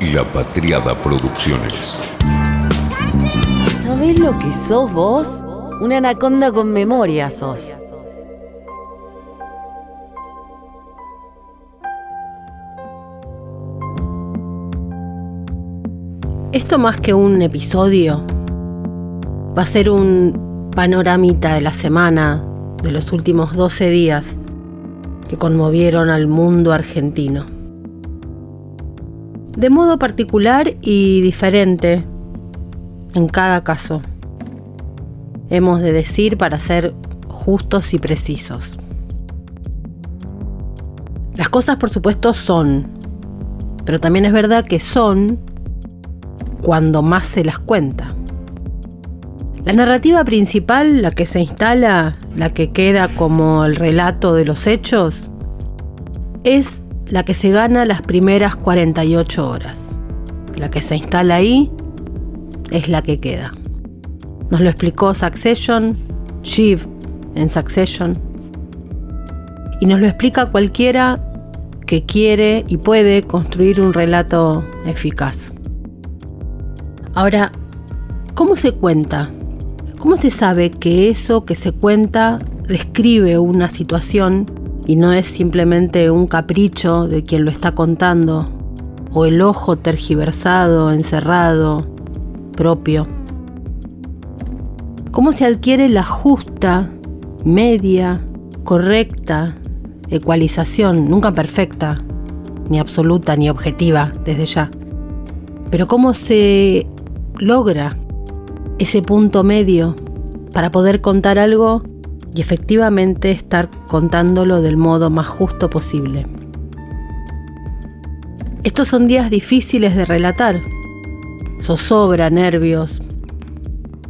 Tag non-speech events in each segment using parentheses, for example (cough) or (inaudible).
La Patriada Producciones. ¿Sabés lo que sos vos? Una anaconda con memoria sos. Esto más que un episodio va a ser un panoramita de la semana, de los últimos 12 días que conmovieron al mundo argentino. De modo particular y diferente en cada caso. Hemos de decir para ser justos y precisos. Las cosas por supuesto son, pero también es verdad que son cuando más se las cuenta. La narrativa principal, la que se instala, la que queda como el relato de los hechos, es la que se gana las primeras 48 horas. La que se instala ahí es la que queda. Nos lo explicó Succession, Shiv en Succession, y nos lo explica cualquiera que quiere y puede construir un relato eficaz. Ahora, ¿cómo se cuenta? ¿Cómo se sabe que eso que se cuenta describe una situación y no es simplemente un capricho de quien lo está contando o el ojo tergiversado, encerrado, propio? ¿Cómo se adquiere la justa, media, correcta ecualización, nunca perfecta, ni absoluta, ni objetiva desde ya? Pero ¿cómo se logra ese punto medio para poder contar algo y efectivamente estar contándolo del modo más justo posible. Estos son días difíciles de relatar. Zozobra, nervios.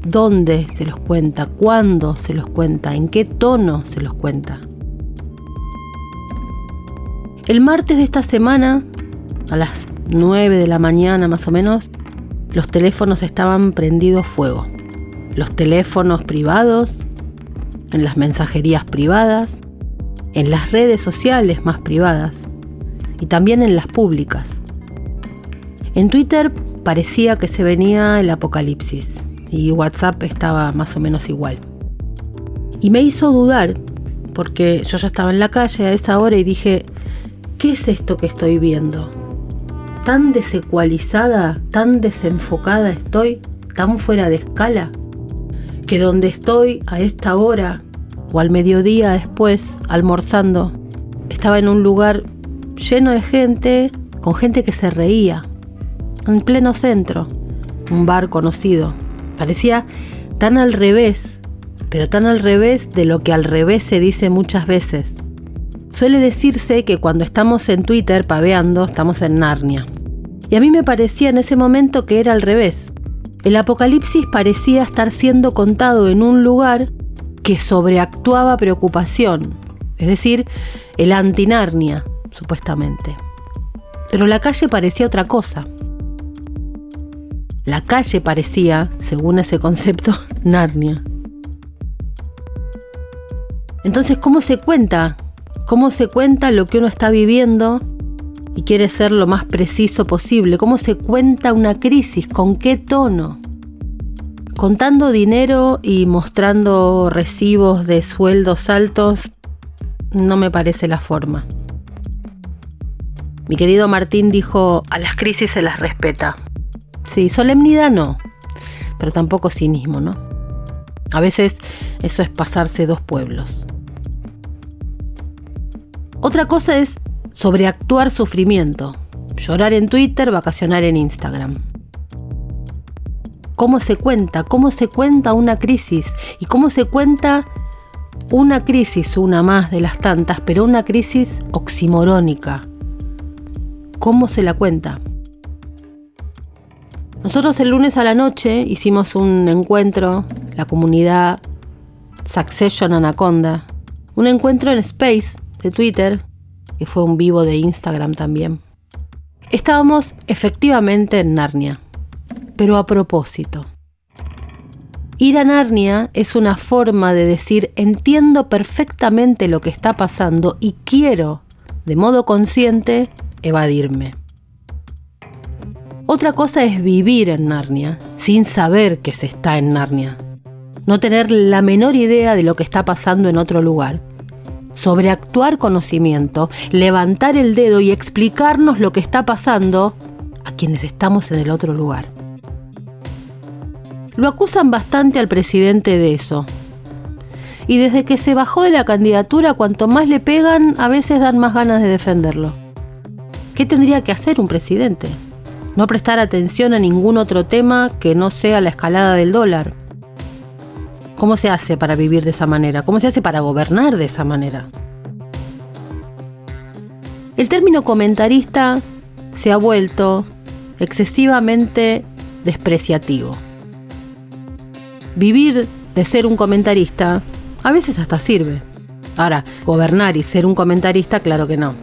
¿Dónde se los cuenta? ¿Cuándo se los cuenta? ¿En qué tono se los cuenta? El martes de esta semana, a las 9 de la mañana más o menos, los teléfonos estaban prendidos fuego. Los teléfonos privados, en las mensajerías privadas, en las redes sociales más privadas y también en las públicas. En Twitter parecía que se venía el apocalipsis y WhatsApp estaba más o menos igual. Y me hizo dudar, porque yo ya estaba en la calle a esa hora y dije, ¿qué es esto que estoy viendo? tan desecualizada, tan desenfocada estoy, tan fuera de escala, que donde estoy a esta hora o al mediodía después, almorzando, estaba en un lugar lleno de gente, con gente que se reía, en pleno centro, un bar conocido. Parecía tan al revés, pero tan al revés de lo que al revés se dice muchas veces. Suele decirse que cuando estamos en Twitter paveando, estamos en Narnia. Y a mí me parecía en ese momento que era al revés. El apocalipsis parecía estar siendo contado en un lugar que sobreactuaba preocupación, es decir, el antinarnia, supuestamente. Pero la calle parecía otra cosa. La calle parecía, según ese concepto, (laughs) Narnia. Entonces, ¿cómo se cuenta? ¿Cómo se cuenta lo que uno está viviendo y quiere ser lo más preciso posible. ¿Cómo se cuenta una crisis? ¿Con qué tono? Contando dinero y mostrando recibos de sueldos altos no me parece la forma. Mi querido Martín dijo, a las crisis se las respeta. Sí, solemnidad no, pero tampoco cinismo, ¿no? A veces eso es pasarse dos pueblos. Otra cosa es sobreactuar sufrimiento, llorar en Twitter, vacacionar en Instagram. ¿Cómo se cuenta? ¿Cómo se cuenta una crisis? ¿Y cómo se cuenta una crisis, una más de las tantas, pero una crisis oximorónica? ¿Cómo se la cuenta? Nosotros el lunes a la noche hicimos un encuentro, la comunidad Succession Anaconda, un encuentro en Space de Twitter que fue un vivo de Instagram también. Estábamos efectivamente en Narnia, pero a propósito. Ir a Narnia es una forma de decir entiendo perfectamente lo que está pasando y quiero, de modo consciente, evadirme. Otra cosa es vivir en Narnia sin saber que se está en Narnia. No tener la menor idea de lo que está pasando en otro lugar. Sobreactuar conocimiento, levantar el dedo y explicarnos lo que está pasando a quienes estamos en el otro lugar. Lo acusan bastante al presidente de eso. Y desde que se bajó de la candidatura, cuanto más le pegan, a veces dan más ganas de defenderlo. ¿Qué tendría que hacer un presidente? no prestar atención a ningún otro tema que no sea la escalada del dólar. ¿Cómo se hace para vivir de esa manera? ¿Cómo se hace para gobernar de esa manera? El término comentarista se ha vuelto excesivamente despreciativo. Vivir de ser un comentarista a veces hasta sirve. Ahora, gobernar y ser un comentarista, claro que no.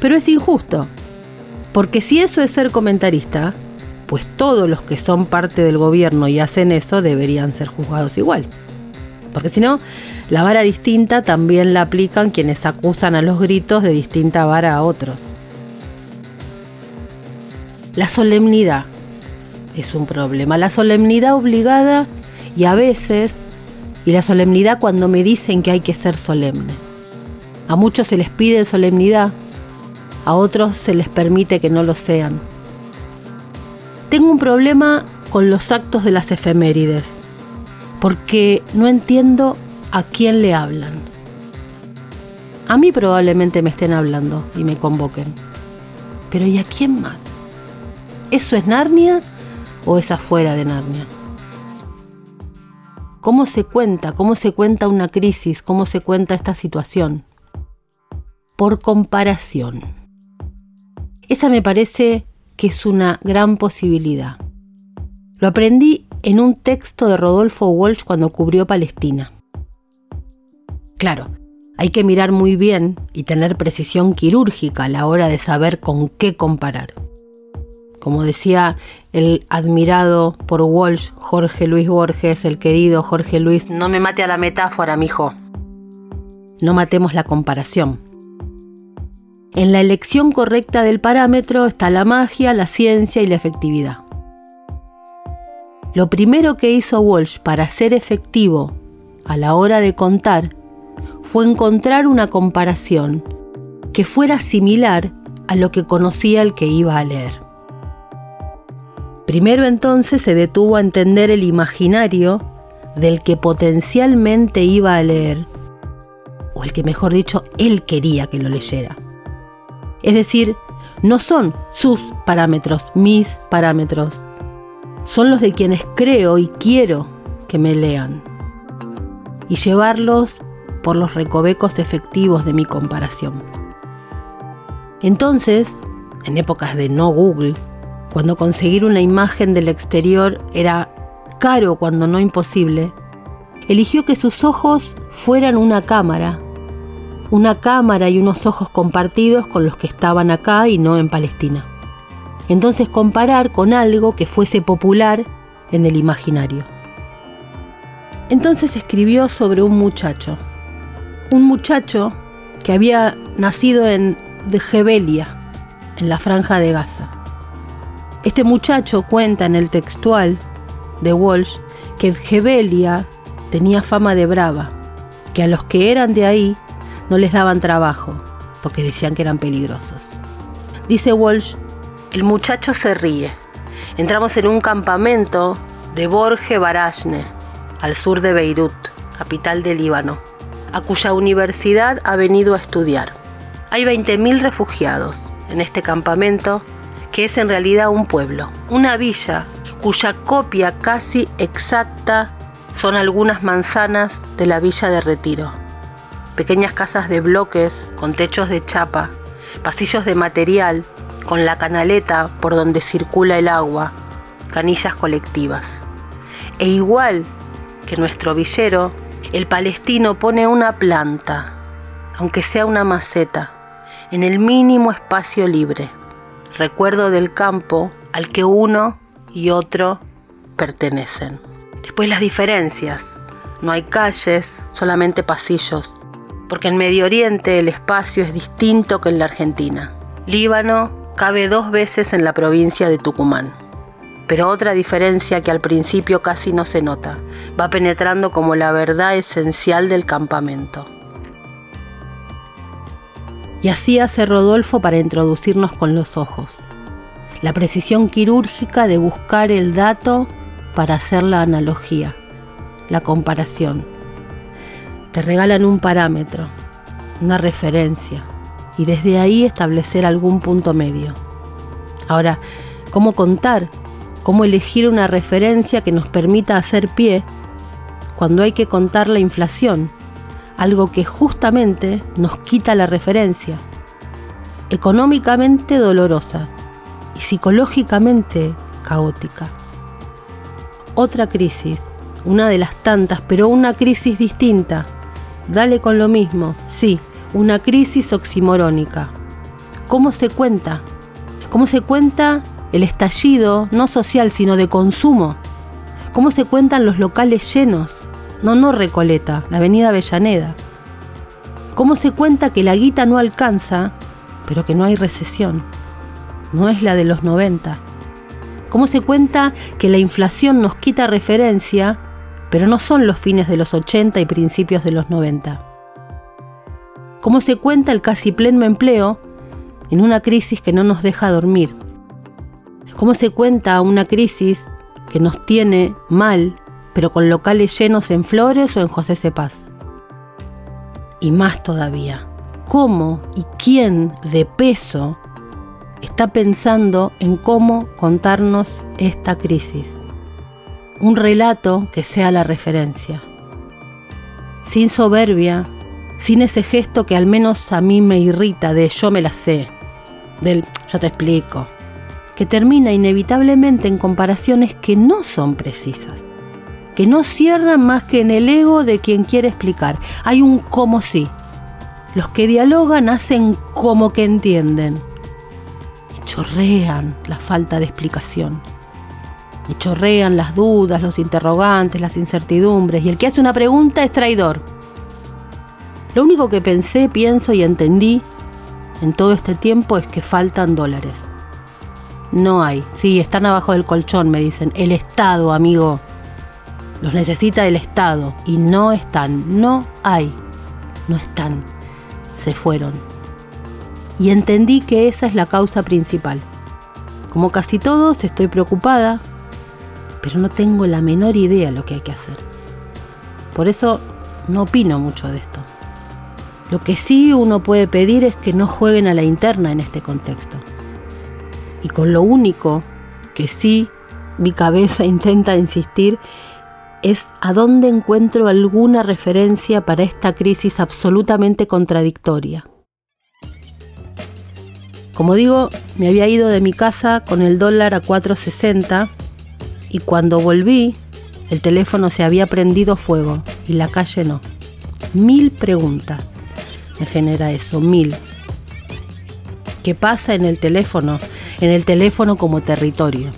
Pero es injusto. Porque si eso es ser comentarista, pues todos los que son parte del gobierno y hacen eso deberían ser juzgados igual. Porque si no, la vara distinta también la aplican quienes acusan a los gritos de distinta vara a otros. La solemnidad es un problema. La solemnidad obligada y a veces, y la solemnidad cuando me dicen que hay que ser solemne. A muchos se les pide solemnidad a otros se les permite que no lo sean. Tengo un problema con los actos de las efemérides, porque no entiendo a quién le hablan. A mí probablemente me estén hablando y me convoquen, pero ¿y a quién más? ¿Eso es Narnia o es afuera de Narnia? ¿Cómo se cuenta? ¿Cómo se cuenta una crisis? ¿Cómo se cuenta esta situación? Por comparación. Esa me parece que es una gran posibilidad. Lo aprendí en un texto de Rodolfo Walsh cuando cubrió Palestina. Claro, hay que mirar muy bien y tener precisión quirúrgica a la hora de saber con qué comparar. Como decía el admirado por Walsh Jorge Luis Borges, el querido Jorge Luis, no me mate a la metáfora, mijo. No matemos la comparación. En la elección correcta del parámetro está la magia, la ciencia y la efectividad. Lo primero que hizo Walsh para ser efectivo a la hora de contar fue encontrar una comparación que fuera similar a lo que conocía el que iba a leer. Primero entonces se detuvo a entender el imaginario del que potencialmente iba a leer, o el que mejor dicho, él quería que lo leyera. Es decir, no son sus parámetros, mis parámetros. Son los de quienes creo y quiero que me lean. Y llevarlos por los recovecos efectivos de mi comparación. Entonces, en épocas de no Google, cuando conseguir una imagen del exterior era caro cuando no imposible, eligió que sus ojos fueran una cámara una cámara y unos ojos compartidos con los que estaban acá y no en Palestina. Entonces comparar con algo que fuese popular en el imaginario. Entonces escribió sobre un muchacho, un muchacho que había nacido en de Gebelia, en la franja de Gaza. Este muchacho cuenta en el textual de Walsh que Gebelia tenía fama de brava, que a los que eran de ahí no les daban trabajo porque decían que eran peligrosos. Dice Walsh, el muchacho se ríe. Entramos en un campamento de Borge Barashne, al sur de Beirut, capital del Líbano, a cuya universidad ha venido a estudiar. Hay 20.000 refugiados en este campamento, que es en realidad un pueblo, una villa cuya copia casi exacta son algunas manzanas de la villa de Retiro pequeñas casas de bloques con techos de chapa, pasillos de material con la canaleta por donde circula el agua, canillas colectivas. E igual que nuestro villero, el palestino pone una planta, aunque sea una maceta, en el mínimo espacio libre, recuerdo del campo al que uno y otro pertenecen. Después las diferencias. No hay calles, solamente pasillos porque en Medio Oriente el espacio es distinto que en la Argentina. Líbano, cabe dos veces en la provincia de Tucumán. Pero otra diferencia que al principio casi no se nota, va penetrando como la verdad esencial del campamento. Y así hace Rodolfo para introducirnos con los ojos. La precisión quirúrgica de buscar el dato para hacer la analogía, la comparación. Te regalan un parámetro, una referencia, y desde ahí establecer algún punto medio. Ahora, ¿cómo contar? ¿Cómo elegir una referencia que nos permita hacer pie cuando hay que contar la inflación? Algo que justamente nos quita la referencia. Económicamente dolorosa y psicológicamente caótica. Otra crisis, una de las tantas, pero una crisis distinta. Dale con lo mismo, sí, una crisis oximorónica. ¿Cómo se cuenta? ¿Cómo se cuenta el estallido, no social, sino de consumo? ¿Cómo se cuentan los locales llenos? No, no Recoleta, la avenida Avellaneda. ¿Cómo se cuenta que la guita no alcanza, pero que no hay recesión? No es la de los 90. ¿Cómo se cuenta que la inflación nos quita referencia, pero no son los fines de los 80 y principios de los 90? cómo se cuenta el casi pleno empleo en una crisis que no nos deja dormir, cómo se cuenta una crisis que nos tiene mal, pero con locales llenos en Flores o en José Cepaz. Y más todavía, cómo y quién de peso está pensando en cómo contarnos esta crisis. Un relato que sea la referencia. Sin soberbia, sin ese gesto que al menos a mí me irrita de yo me la sé, del yo te explico, que termina inevitablemente en comparaciones que no son precisas, que no cierran más que en el ego de quien quiere explicar. Hay un como sí. Los que dialogan hacen como que entienden y chorrean la falta de explicación. Y chorrean las dudas, los interrogantes, las incertidumbres. Y el que hace una pregunta es traidor lo único que pensé, pienso y entendí en todo este tiempo es que faltan dólares. No hay. Sí, están abajo del colchón, me dicen. El Estado, amigo. Los necesita el Estado. Y no están. No hay. No están. Se fueron. Y entendí que esa es la causa principal. Como casi todos, estoy preocupada, pero no tengo la menor idea de lo que hay que hacer. Por eso no opino mucho de esto. Lo que sí uno puede pedir es que no jueguen a la interna en este contexto. Y con lo único que sí mi cabeza (laughs) intenta insistir es a dónde encuentro alguna referencia para esta crisis absolutamente contradictoria. Como digo, me había ido de mi casa con el dólar a 4.60 y cuando volví, el teléfono se había prendido fuego y la calle no. Mil preguntas me genera eso, mil. ¿Qué pasa en el teléfono? En el teléfono como territorio.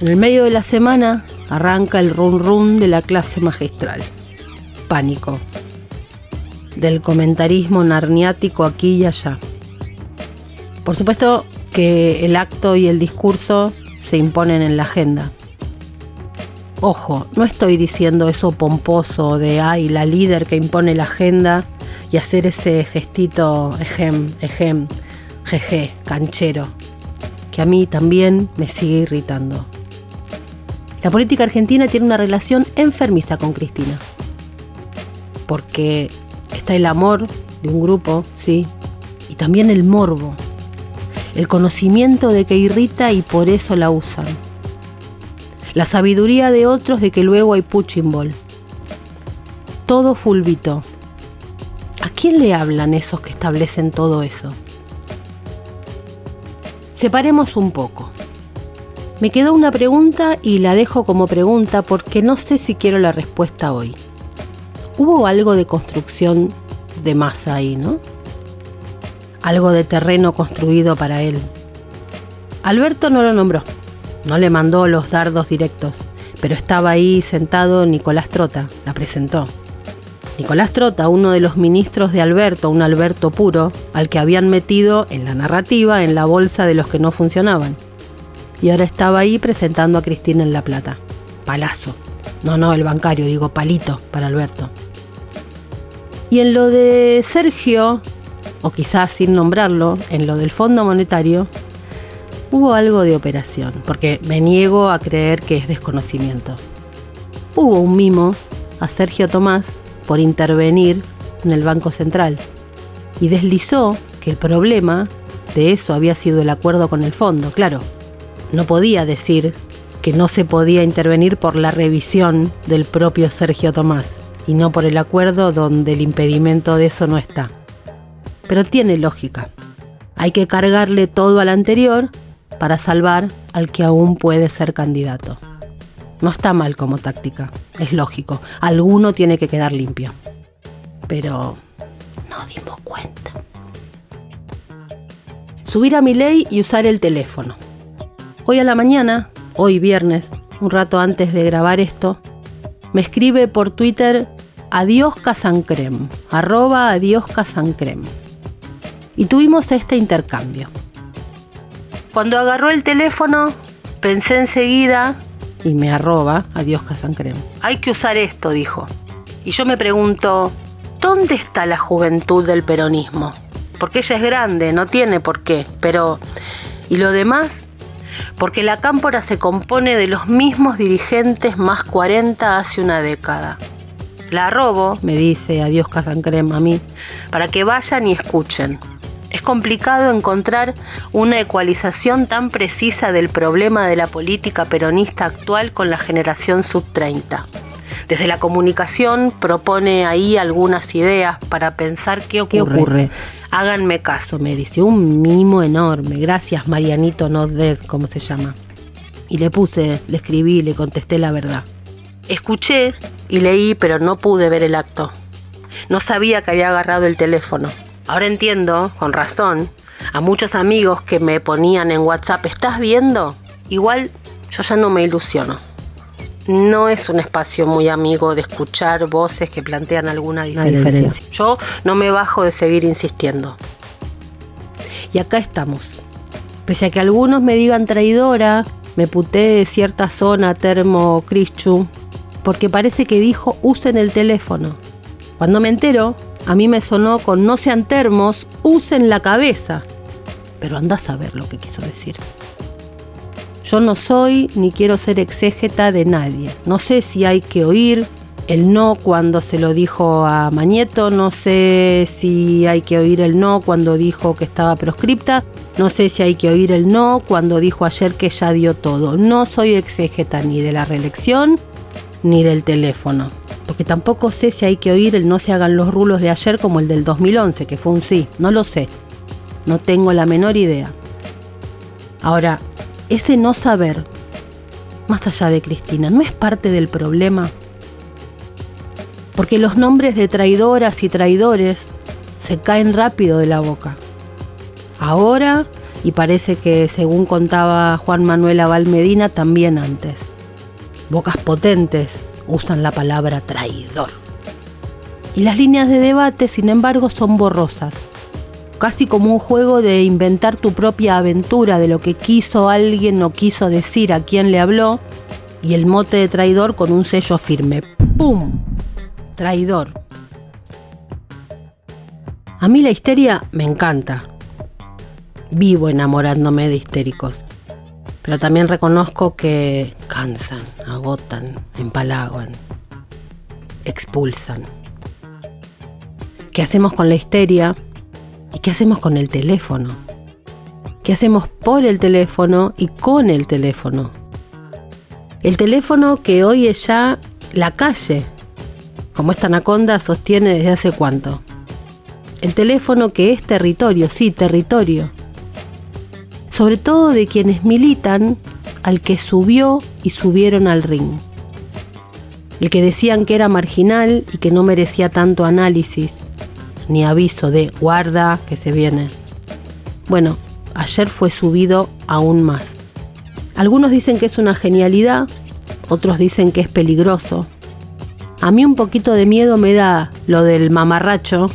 En el medio de la semana arranca el run run de la clase magistral. Pánico. Del comentarismo narniático aquí y allá. Por supuesto que el acto y el discurso se imponen en la agenda. Ojo, no estoy diciendo eso pomposo de ay, la líder que impone la agenda y hacer ese gestito ejem, ejem, jeje, canchero, que a mí también me sigue irritando. La política argentina tiene una relación enfermiza con Cristina, porque está el amor de un grupo, sí, y también el morbo, el conocimiento de que irrita y por eso la usan, la sabiduría de otros de que luego hay puchimbol. Todo fulvito, ¿A quién le hablan esos que establecen todo eso? Separemos un poco. Me quedó una pregunta y la dejo como pregunta porque no sé si quiero la respuesta hoy. Hubo algo de construcción de masa ahí, ¿no? Algo de terreno construido para él. Alberto no lo nombró, no le mandó los dardos directos, pero estaba ahí sentado Nicolás Trota, la presentó. Nicolás Trota, uno de los ministros de Alberto, un Alberto puro, al que habían metido en la narrativa en la bolsa de los que no funcionaban. Y ahora estaba ahí presentando a Cristina en La Plata. Palazo. No, no, el bancario, digo palito para Alberto. Y en lo de Sergio, o quizás sin nombrarlo, en lo del Fondo Monetario, hubo algo de operación, porque me niego a creer que es desconocimiento. Hubo un mimo a Sergio Tomás por intervenir en el Banco Central y deslizó que el problema de eso había sido el acuerdo con el fondo, claro. No podía decir que no se podía intervenir por la revisión del propio Sergio Tomás y no por el acuerdo donde el impedimento de eso no está. Pero tiene lógica. Hay que cargarle todo al anterior para salvar al que aún puede ser candidato. No está mal como táctica, es lógico. Alguno tiene que quedar limpio. Pero no dimos cuenta. Subir a mi ley y usar el teléfono. Hoy a la mañana, hoy viernes, un rato antes de grabar esto, me escribe por Twitter Adiós Casancrem, arroba Adiós Casancrem. Y tuvimos este intercambio. Cuando agarró el teléfono, pensé enseguida y me arroba Adiós Casancrem. Hay que usar esto, dijo. Y yo me pregunto, ¿dónde está la juventud del peronismo? Porque ella es grande, no tiene por qué, pero ¿y lo demás? Porque la cámpora se compone de los mismos dirigentes más 40 hace una década. La arrobo, me dice Adiós Casancrem a mí, para que vayan y escuchen. Es complicado encontrar una ecualización tan precisa del problema de la política peronista actual con la generación sub-30. Desde la comunicación propone ahí algunas ideas para pensar qué ocurre. Háganme caso, me dice, un mimo enorme. Gracias, Marianito Noded, como se llama. Y le puse, le escribí, le contesté la verdad. Escuché y leí, pero no pude ver el acto. No sabía que había agarrado el teléfono. Ahora entiendo, con razón, a muchos amigos que me ponían en WhatsApp, ¿estás viendo? Igual yo ya no me ilusiono. No es un espacio muy amigo de escuchar voces que plantean alguna diferencia. Yo no me bajo de seguir insistiendo. Y acá estamos. Pese a que algunos me digan traidora, me puté cierta zona termo Cristu, porque parece que dijo usen el teléfono. Cuando me entero, a mí me sonó con no sean termos, usen la cabeza. Pero andás a ver lo que quiso decir. Yo no soy ni quiero ser exégeta de nadie. No sé si hay que oír el no cuando se lo dijo a Mañeto, no sé si hay que oír el no cuando dijo que estaba proscripta, no sé si hay que oír el no cuando dijo ayer que ya dio todo. No soy exégeta ni de la reelección ni del teléfono porque tampoco sé si hay que oír el no se hagan los rulos de ayer como el del 2011, que fue un sí, no lo sé, no tengo la menor idea. Ahora, ese no saber, más allá de Cristina, ¿no es parte del problema? Porque los nombres de traidoras y traidores se caen rápido de la boca. Ahora, y parece que según contaba Juan Manuel Aval Medina, también antes. Bocas potentes usan la palabra traidor. Y las líneas de debate, sin embargo, son borrosas, casi como un juego de inventar tu propia aventura de lo que quiso alguien o quiso decir a quien le habló, y el mote de traidor con un sello firme. ¡Pum! Traidor. A mí la histeria me encanta. Vivo enamorándome de histéricos pero también reconozco que cansan, agotan, empalagan, expulsan. ¿Qué hacemos con la histeria? ¿Y qué hacemos con el teléfono? ¿Qué hacemos por el teléfono y con el teléfono? El teléfono que hoy es ya la calle, como esta anaconda sostiene desde hace cuánto. El teléfono que es territorio, sí, territorio sobre todo de quienes militan al que subió y subieron al ring. El que decían que era marginal y que no merecía tanto análisis, ni aviso de guarda que se viene. Bueno, ayer fue subido aún más. Algunos dicen que es una genialidad, otros dicen que es peligroso. A mí un poquito de miedo me da lo del mamarracho,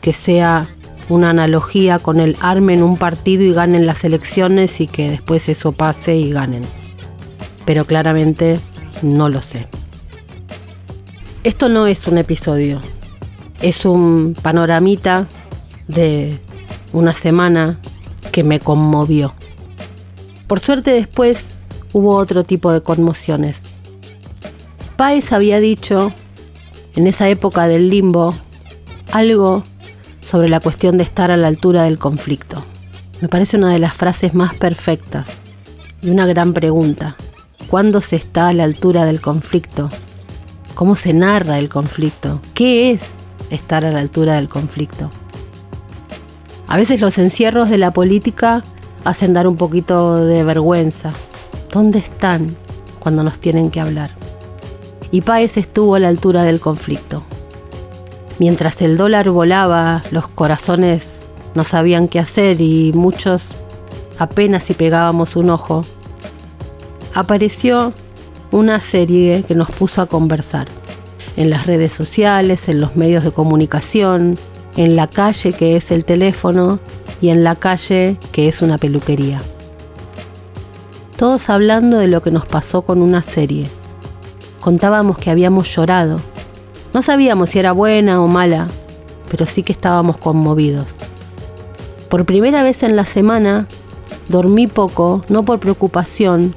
que sea una analogía con el armen un partido y ganen las elecciones y que después eso pase y ganen. Pero claramente no lo sé. Esto no es un episodio, es un panoramita de una semana que me conmovió. Por suerte después hubo otro tipo de conmociones. Páez había dicho, en esa época del limbo, algo sobre la cuestión de estar a la altura del conflicto. Me parece una de las frases más perfectas y una gran pregunta. ¿Cuándo se está a la altura del conflicto? ¿Cómo se narra el conflicto? ¿Qué es estar a la altura del conflicto? A veces los encierros de la política hacen dar un poquito de vergüenza. ¿Dónde están cuando nos tienen que hablar? Y Páez estuvo a la altura del conflicto. Mientras el dólar volaba, los corazones no sabían qué hacer y muchos apenas si pegábamos un ojo, apareció una serie que nos puso a conversar. En las redes sociales, en los medios de comunicación, en la calle que es el teléfono y en la calle que es una peluquería. Todos hablando de lo que nos pasó con una serie. Contábamos que habíamos llorado, no sabíamos si era buena o mala, pero sí que estábamos conmovidos. Por primera vez en la semana, dormí poco, no por preocupación,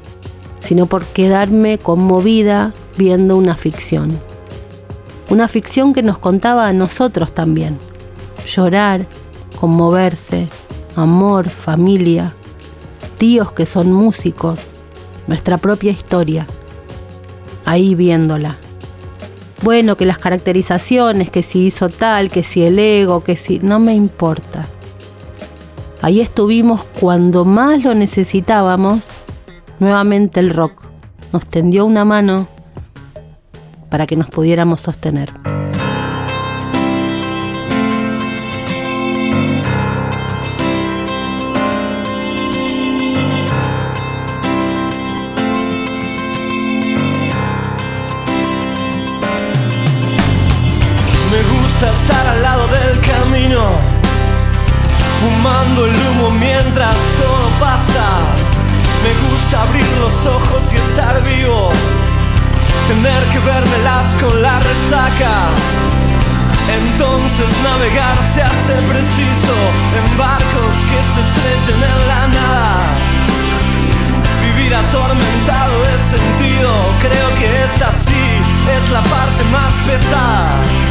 sino por quedarme conmovida viendo una ficción. Una ficción que nos contaba a nosotros también. Llorar, conmoverse, amor, familia, tíos que son músicos, nuestra propia historia. Ahí viéndola bueno, que las caracterizaciones, que si hizo tal, que si el ego, que si... No me importa. Ahí estuvimos cuando más lo necesitábamos, nuevamente el rock nos tendió una mano para que nos pudiéramos sostener. Estar al lado del camino, fumando el humo mientras todo pasa. Me gusta abrir los ojos y estar vivo, tener que vermelas con la resaca. Entonces navegar se hace preciso en barcos que se estrechen en la nada. Vivir atormentado de sentido, creo que esta sí es la parte más pesada.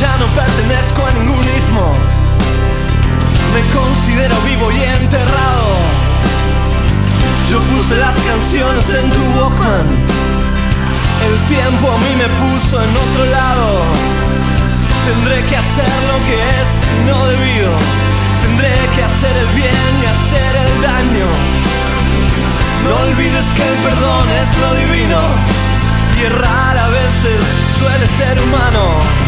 Ya no pertenezco a ningún ismo. Me considero vivo y enterrado. Yo puse las canciones en tu Walkman. El tiempo a mí me puso en otro lado. Tendré que hacer lo que es no debido. Tendré que hacer el bien y hacer el daño. No olvides que el perdón es lo divino. Y errar a veces suele ser humano.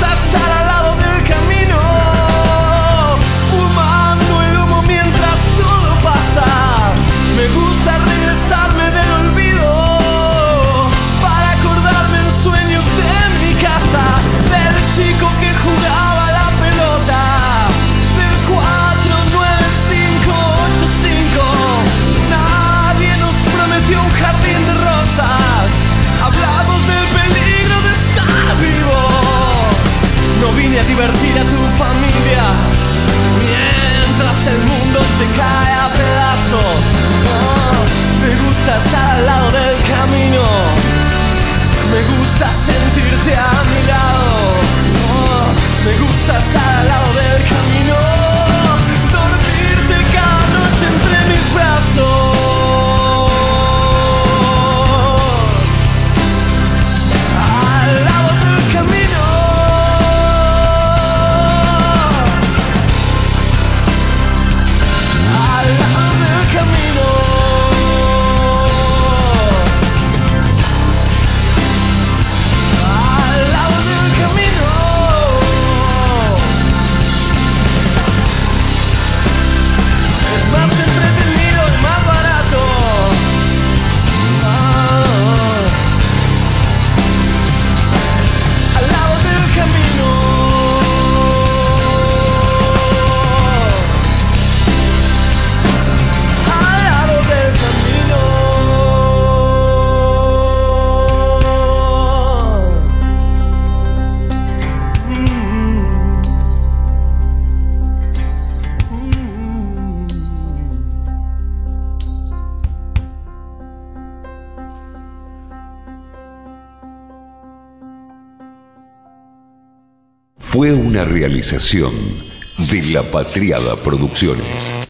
Me gusta estar al una realización de La Patriada Producciones.